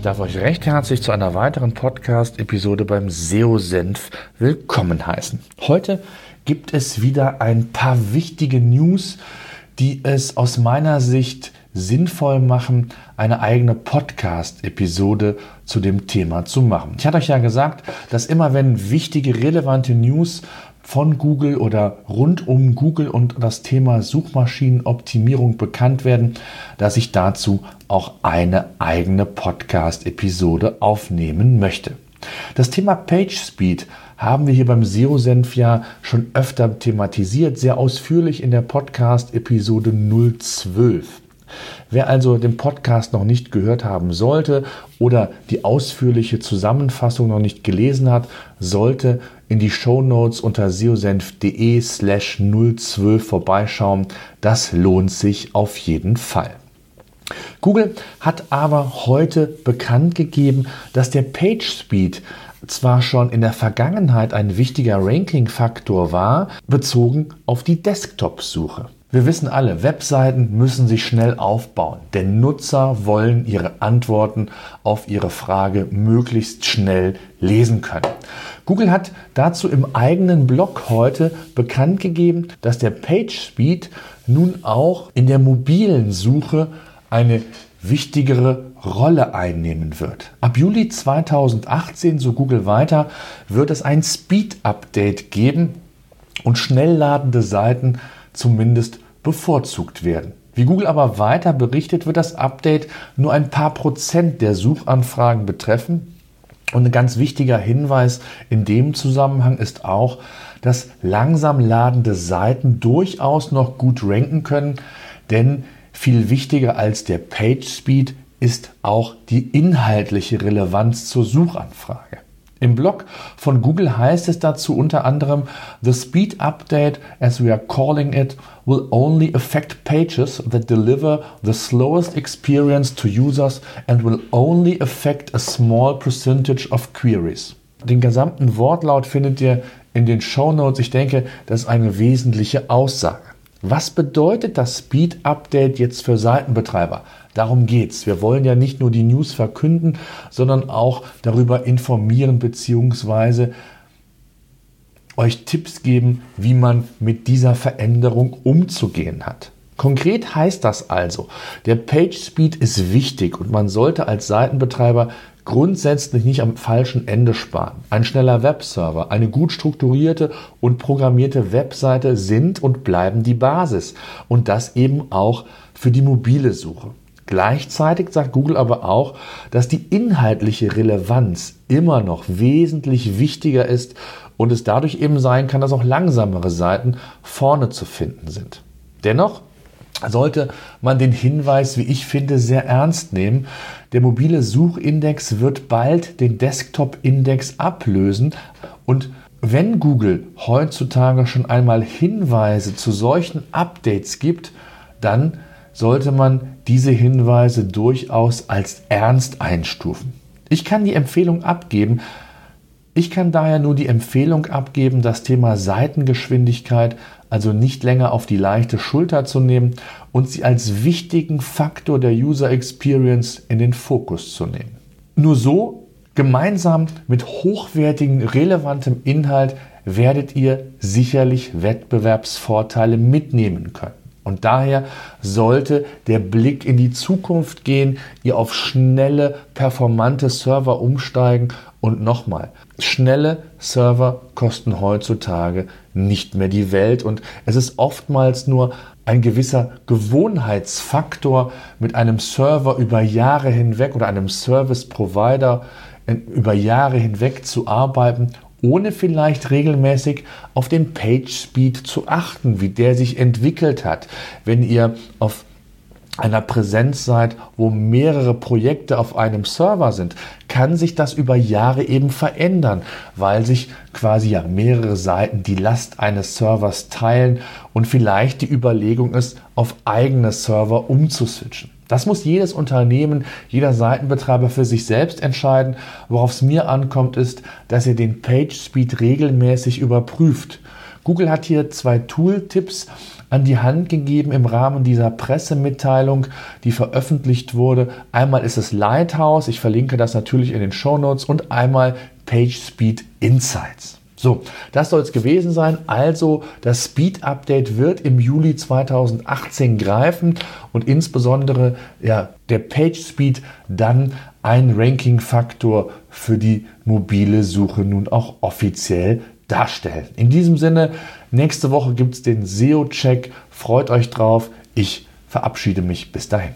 Ich darf euch recht herzlich zu einer weiteren Podcast-Episode beim SEO-Senf willkommen heißen. Heute gibt es wieder ein paar wichtige News, die es aus meiner Sicht sinnvoll machen, eine eigene Podcast-Episode zu dem Thema zu machen. Ich hatte euch ja gesagt, dass immer wenn wichtige, relevante News von Google oder rund um Google und das Thema Suchmaschinenoptimierung bekannt werden, dass ich dazu auch eine eigene Podcast-Episode aufnehmen möchte. Das Thema PageSpeed haben wir hier beim SEO-Senf ja schon öfter thematisiert, sehr ausführlich in der Podcast-Episode 012. Wer also den Podcast noch nicht gehört haben sollte oder die ausführliche Zusammenfassung noch nicht gelesen hat, sollte in die Show Notes unter seosenf.de slash 012 vorbeischauen. Das lohnt sich auf jeden Fall. Google hat aber heute bekannt gegeben, dass der Page Speed zwar schon in der Vergangenheit ein wichtiger Ranking-Faktor war, bezogen auf die Desktop-Suche. Wir wissen alle, Webseiten müssen sich schnell aufbauen, denn Nutzer wollen ihre Antworten auf ihre Frage möglichst schnell lesen können. Google hat dazu im eigenen Blog heute bekannt gegeben, dass der Page Speed nun auch in der mobilen Suche eine wichtigere Rolle einnehmen wird. Ab Juli 2018, so Google weiter, wird es ein Speed-Update geben und schnell ladende Seiten zumindest bevorzugt werden. Wie Google aber weiter berichtet, wird das Update nur ein paar Prozent der Suchanfragen betreffen. Und ein ganz wichtiger Hinweis in dem Zusammenhang ist auch, dass langsam ladende Seiten durchaus noch gut ranken können, denn viel wichtiger als der Page Speed ist auch die inhaltliche Relevanz zur Suchanfrage. Im Blog von Google heißt es dazu unter anderem, The Speed Update, as we are calling it, will only affect pages that deliver the slowest experience to users and will only affect a small percentage of queries. Den gesamten Wortlaut findet ihr in den Show Notes. Ich denke, das ist eine wesentliche Aussage. Was bedeutet das Speed Update jetzt für Seitenbetreiber? Darum geht's. Wir wollen ja nicht nur die News verkünden, sondern auch darüber informieren bzw. euch Tipps geben, wie man mit dieser Veränderung umzugehen hat. Konkret heißt das also, der Page Speed ist wichtig und man sollte als Seitenbetreiber grundsätzlich nicht am falschen Ende sparen. Ein schneller Webserver, eine gut strukturierte und programmierte Webseite sind und bleiben die Basis. Und das eben auch für die mobile Suche. Gleichzeitig sagt Google aber auch, dass die inhaltliche Relevanz immer noch wesentlich wichtiger ist und es dadurch eben sein kann, dass auch langsamere Seiten vorne zu finden sind. Dennoch sollte man den Hinweis, wie ich finde, sehr ernst nehmen. Der mobile Suchindex wird bald den Desktop-Index ablösen und wenn Google heutzutage schon einmal Hinweise zu solchen Updates gibt, dann sollte man diese Hinweise durchaus als ernst einstufen. Ich kann die Empfehlung abgeben, ich kann daher nur die Empfehlung abgeben, das Thema Seitengeschwindigkeit also nicht länger auf die leichte Schulter zu nehmen und sie als wichtigen Faktor der User Experience in den Fokus zu nehmen. Nur so, gemeinsam mit hochwertigem, relevantem Inhalt, werdet ihr sicherlich Wettbewerbsvorteile mitnehmen können. Und daher sollte der Blick in die Zukunft gehen, ihr auf schnelle, performante Server umsteigen und nochmal, schnelle Server kosten heutzutage nicht mehr die Welt und es ist oftmals nur ein gewisser Gewohnheitsfaktor mit einem Server über Jahre hinweg oder einem Service Provider über Jahre hinweg zu arbeiten, ohne vielleicht regelmäßig auf den Page Speed zu achten, wie der sich entwickelt hat. Wenn ihr auf einer Präsenz seid, wo mehrere Projekte auf einem Server sind, kann sich das über Jahre eben verändern, weil sich quasi ja mehrere Seiten die Last eines Servers teilen und vielleicht die Überlegung ist, auf eigene Server umzuswitchen. Das muss jedes Unternehmen, jeder Seitenbetreiber für sich selbst entscheiden. Worauf es mir ankommt, ist, dass ihr den Page Speed regelmäßig überprüft. Google hat hier zwei Tooltips an die Hand gegeben im Rahmen dieser Pressemitteilung, die veröffentlicht wurde. Einmal ist es Lighthouse, ich verlinke das natürlich in den Show Notes, und einmal PageSpeed Insights. So, das soll es gewesen sein. Also das Speed Update wird im Juli 2018 greifen und insbesondere ja, der Page Speed dann ein Ranking-Faktor für die mobile Suche nun auch offiziell darstellen. In diesem Sinne, nächste Woche gibt es den SEO-Check. Freut euch drauf. Ich verabschiede mich bis dahin.